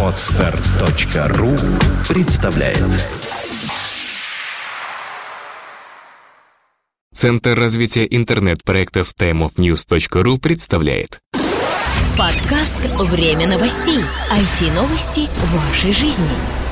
Отстар.ру представляет Центр развития интернет-проектов timeofnews.ru представляет Подкаст «Время новостей». IT-новости вашей жизни.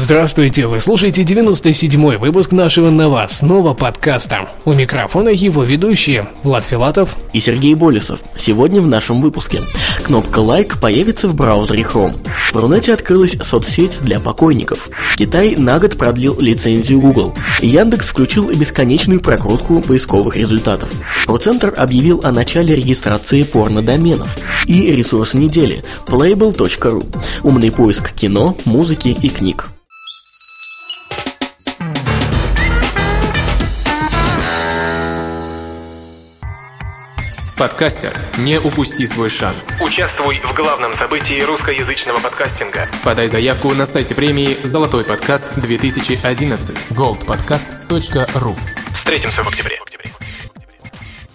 Здравствуйте, вы слушаете 97-й выпуск нашего новостного подкаста. У микрофона его ведущие Влад Филатов и Сергей Болесов. Сегодня в нашем выпуске. Кнопка «Лайк» появится в браузере Chrome. В Рунете открылась соцсеть для покойников. Китай на год продлил лицензию Google. Яндекс включил бесконечную прокрутку поисковых результатов. Процентр объявил о начале регистрации порнодоменов. И ресурс недели – playable.ru. Умный поиск кино, музыки и книг. Подкастер, не упусти свой шанс. Участвуй в главном событии русскоязычного подкастинга. Подай заявку на сайте премии «Золотой подкаст 2011» goldpodcast.ru Встретимся в октябре.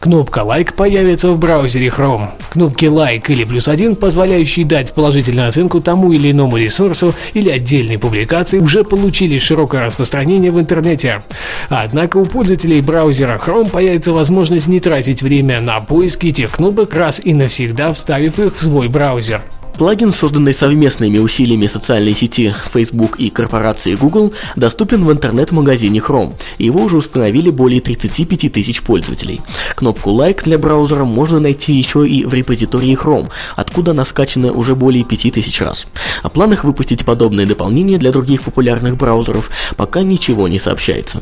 Кнопка «Лайк» появится в браузере Chrome. Кнопки «Лайк» или «Плюс один», позволяющие дать положительную оценку тому или иному ресурсу или отдельной публикации, уже получили широкое распространение в интернете. Однако у пользователей браузера Chrome появится возможность не тратить время на поиски этих кнопок, раз и навсегда вставив их в свой браузер. Плагин, созданный совместными усилиями социальной сети Facebook и корпорации Google, доступен в интернет-магазине Chrome. Его уже установили более 35 тысяч пользователей. Кнопку «Лайк» для браузера можно найти еще и в репозитории Chrome, откуда она скачана уже более 5000 раз. О планах выпустить подобные дополнения для других популярных браузеров пока ничего не сообщается.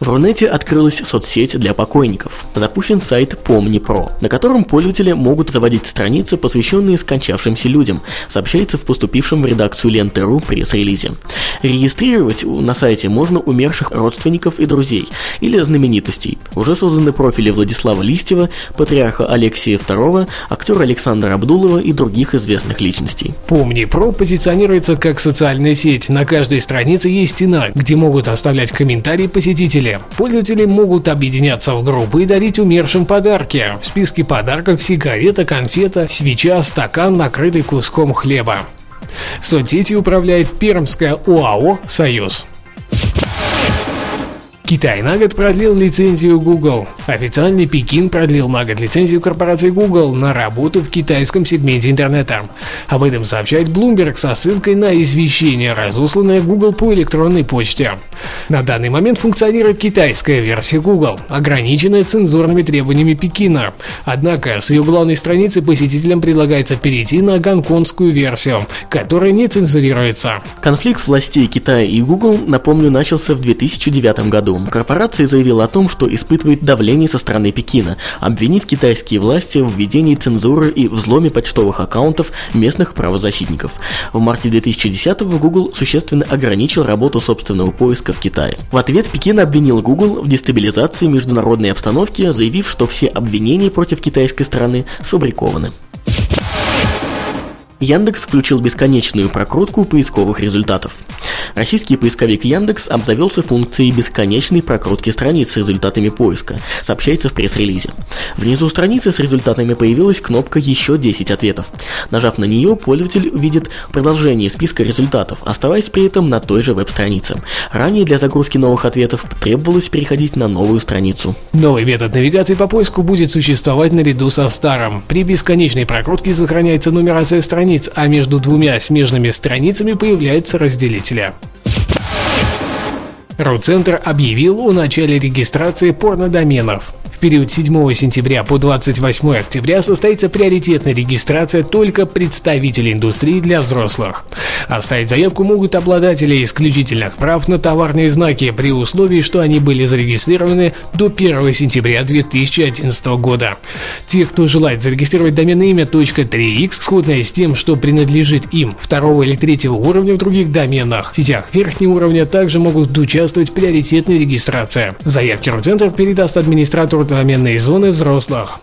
В Рунете открылась соцсеть для покойников. Запущен сайт Помни Про, на котором пользователи могут заводить страницы, посвященные скончавшимся людям, сообщается в поступившем в редакцию Ленты.ру пресс-релизе. Регистрировать на сайте можно умерших родственников и друзей или знаменитостей. Уже созданы профили Владислава Листьева, патриарха Алексея II, актера Александра Абдулова и других известных личностей. Помни Про позиционируется как социальная сеть. На каждой странице есть стена, где могут оставлять комментарии посетители деле. Пользователи могут объединяться в группы и дарить умершим подарки. В списке подарков сигарета, конфета, свеча, стакан, накрытый куском хлеба. Соцсети управляет Пермская ОАО «Союз». Китай на год продлил лицензию Google. Официальный Пекин продлил на год лицензию корпорации Google на работу в китайском сегменте интернета. Об этом сообщает Bloomberg со ссылкой на извещение, разосланное Google по электронной почте. На данный момент функционирует китайская версия Google, ограниченная цензурными требованиями Пекина. Однако с ее главной страницы посетителям предлагается перейти на гонконгскую версию, которая не цензурируется. Конфликт властей Китая и Google, напомню, начался в 2009 году. Корпорация заявила о том, что испытывает давление со стороны Пекина, обвинив китайские власти в введении цензуры и взломе почтовых аккаунтов местных правозащитников. В марте 2010-го Google существенно ограничил работу собственного поиска в Китае. В ответ Пекин обвинил Google в дестабилизации международной обстановки, заявив, что все обвинения против китайской стороны сфабрикованы. Яндекс включил бесконечную прокрутку поисковых результатов. Российский поисковик Яндекс обзавелся функцией бесконечной прокрутки страниц с результатами поиска, сообщается в пресс-релизе. Внизу страницы с результатами появилась кнопка «Еще 10 ответов». Нажав на нее, пользователь увидит продолжение списка результатов, оставаясь при этом на той же веб-странице. Ранее для загрузки новых ответов требовалось переходить на новую страницу. Новый метод навигации по поиску будет существовать наряду со старым. При бесконечной прокрутке сохраняется нумерация страниц, а между двумя смежными страницами появляется разделителя. Роуцентр объявил о начале регистрации порнодоменов. В период 7 сентября по 28 октября состоится приоритетная регистрация только представителей индустрии для взрослых. Оставить заявку могут обладатели исключительных прав на товарные знаки при условии, что они были зарегистрированы до 1 сентября 2011 года. Те, кто желает зарегистрировать доменное имя .3x, сходное с тем, что принадлежит им второго или третьего уровня в других доменах, в сетях верхнего уровня также могут участвовать в приоритетной регистрации. Заявки Рутцентр передаст администратору доменной зоны взрослых.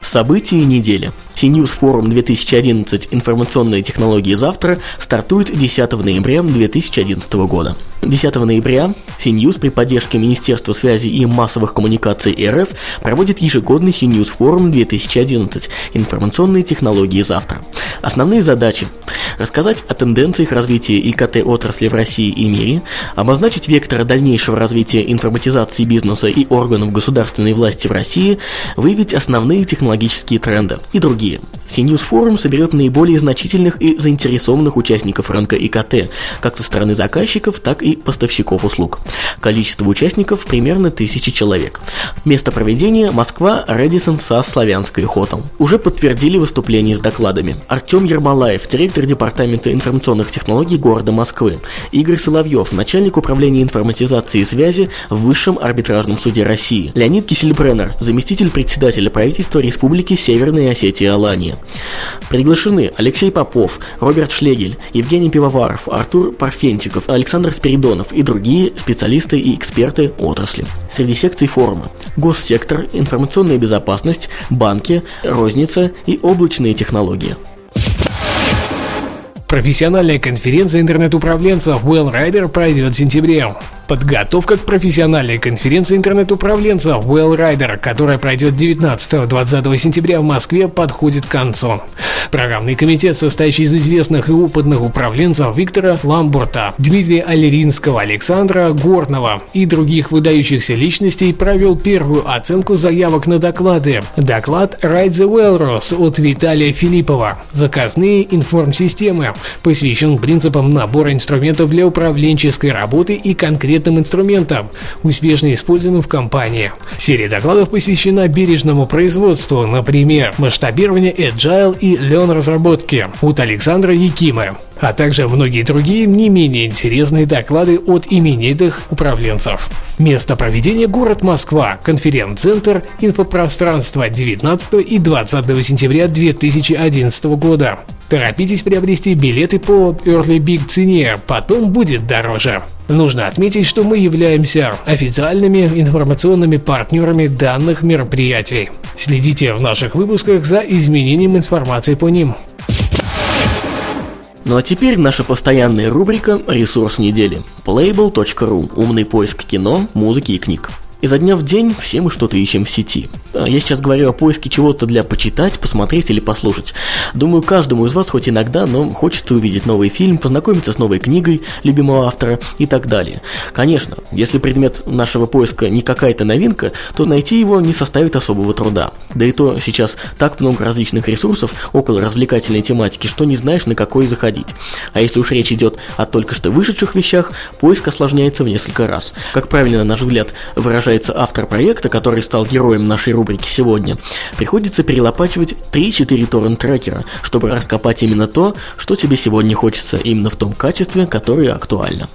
События недели. CNews Forum 2011 «Информационные технологии завтра» стартует 10 ноября 2011 года. 10 ноября CNews при поддержке Министерства связи и массовых коммуникаций РФ проводит ежегодный CNews форум 2011 «Информационные технологии завтра». Основные задачи – рассказать о тенденциях развития ИКТ-отрасли в России и мире, обозначить вектор дальнейшего развития информатизации бизнеса и органов государственной власти в России, выявить основные технологические тренды и другие. CNews форум соберет наиболее значительных и заинтересованных участников рынка ИКТ, как со стороны заказчиков, так и поставщиков услуг. Количество участников примерно тысячи человек. Место проведения – Москва, Редисон, САС, Славянская Хотел. Уже подтвердили выступление с докладами. Артем Ермолаев, директор департамента информационных технологий города Москвы. Игорь Соловьев, начальник управления информатизации и связи в Высшем арбитражном суде России. Леонид Кисельбреннер, заместитель председателя правительства Республики Северная Осетия Алания. Приглашены Алексей Попов, Роберт Шлегель, Евгений Пивоваров, Артур Парфенчиков, Александр Спиридонов и другие специалисты и эксперты отрасли. Среди секций форума госсектор, информационная безопасность, банки, розница и облачные технологии. Профессиональная конференция интернет-управленцев Well Rider пройдет в сентябре. Подготовка к профессиональной конференции интернет-управленцев Well Rider, которая пройдет 19-20 сентября в Москве, подходит к концу. Программный комитет, состоящий из известных и опытных управленцев Виктора Ламбурта, Дмитрия Алеринского, Александра Горного и других выдающихся личностей, провел первую оценку заявок на доклады. Доклад Ride the Walrus от Виталия Филиппова. Заказные информсистемы посвящен принципам набора инструментов для управленческой работы и конкретных конкретным инструментам, успешно используемым в компании. Серия докладов посвящена бережному производству, например, масштабирование Agile и Learn разработки от Александра Якимы а также многие другие не менее интересные доклады от именитых управленцев. Место проведения – город Москва, конференц-центр «Инфопространство» 19 и 20 сентября 2011 года. Торопитесь приобрести билеты по Early Big цене, потом будет дороже. Нужно отметить, что мы являемся официальными информационными партнерами данных мероприятий. Следите в наших выпусках за изменением информации по ним. Ну а теперь наша постоянная рубрика «Ресурс недели» – playable.ru – умный поиск кино, музыки и книг. Изо дня в день все мы что-то ищем в сети. Я сейчас говорю о поиске чего-то для почитать, посмотреть или послушать. Думаю, каждому из вас хоть иногда, но хочется увидеть новый фильм, познакомиться с новой книгой любимого автора и так далее. Конечно, если предмет нашего поиска не какая-то новинка, то найти его не составит особого труда. Да и то сейчас так много различных ресурсов около развлекательной тематики, что не знаешь на какой заходить. А если уж речь идет о только что вышедших вещах, поиск осложняется в несколько раз. Как правильно, на наш взгляд, выражается выражается автор проекта, который стал героем нашей рубрики сегодня, приходится перелопачивать 3-4 торрент-трекера, чтобы раскопать именно то, что тебе сегодня хочется, именно в том качестве, которое актуально.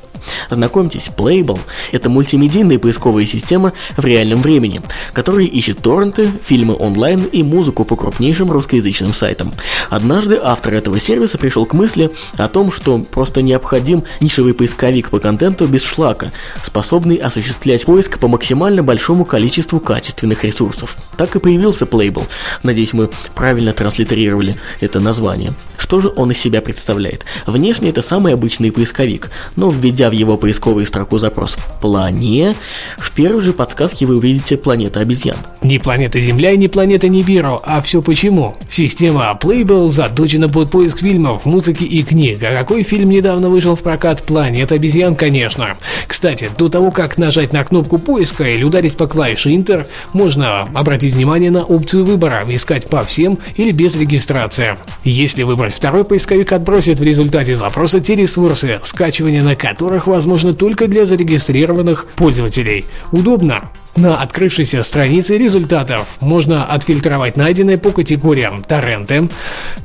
Знакомьтесь, Playable – это мультимедийная поисковая система в реальном времени, которая ищет торренты, фильмы онлайн и музыку по крупнейшим русскоязычным сайтам. Однажды автор этого сервиса пришел к мысли о том, что просто необходим нишевый поисковик по контенту без шлака, способный осуществлять поиск по максимально большому количеству качественных ресурсов. Так и появился Playable. Надеюсь, мы правильно транслитерировали это название. Что же он из себя представляет? Внешне это самый обычный поисковик, но введя в его поисковую строку запрос «плане», в первой же подсказке вы увидите планета обезьян. Не планета Земля и не планета Нибиро, а все почему. Система Playable заточена под поиск фильмов, музыки и книг. А какой фильм недавно вышел в прокат? Планета обезьян, конечно. Кстати, до того, как нажать на кнопку поиска или ударить по клавише Enter, можно обратить внимание на опцию выбора «Искать по всем» или без регистрации. Если выбрать второй поисковик отбросит в результате запроса те ресурсы, скачивание на которых возможно только для зарегистрированных пользователей. Удобно. На открывшейся странице результатов можно отфильтровать найденные по категориям торренты,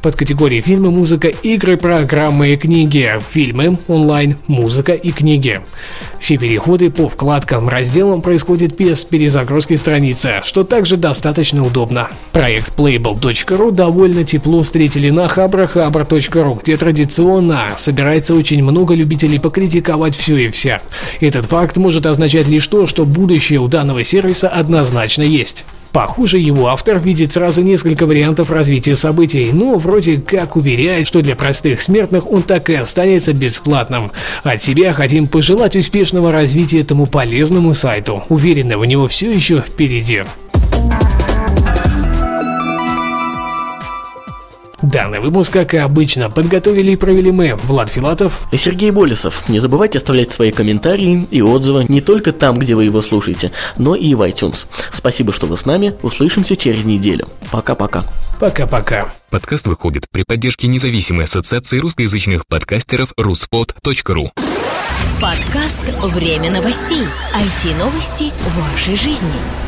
под категории фильмы, музыка, игры, программы и книги, фильмы, онлайн, музыка и книги. Все переходы по вкладкам разделам происходят без перезагрузки страницы, что также достаточно удобно. Проект playable.ru довольно тепло встретили на habrahabra.ru, где традиционно собирается очень много любителей покритиковать все и вся. Этот факт может означать лишь то, что будущее у данного сервиса однозначно есть. Похоже, его автор видит сразу несколько вариантов развития событий, но вроде как уверяет, что для простых смертных он так и останется бесплатным. От себя хотим пожелать успешного развития этому полезному сайту. Уверены, у него все еще впереди. Данный выпуск, как и обычно, подготовили и провели мы, Влад Филатов и Сергей Болесов. Не забывайте оставлять свои комментарии и отзывы не только там, где вы его слушаете, но и в iTunes. Спасибо, что вы с нами. Услышимся через неделю. Пока-пока. Пока-пока. Подкаст выходит при поддержке независимой ассоциации русскоязычных подкастеров ruspod.ru Подкаст «Время новостей». IT-новости вашей жизни.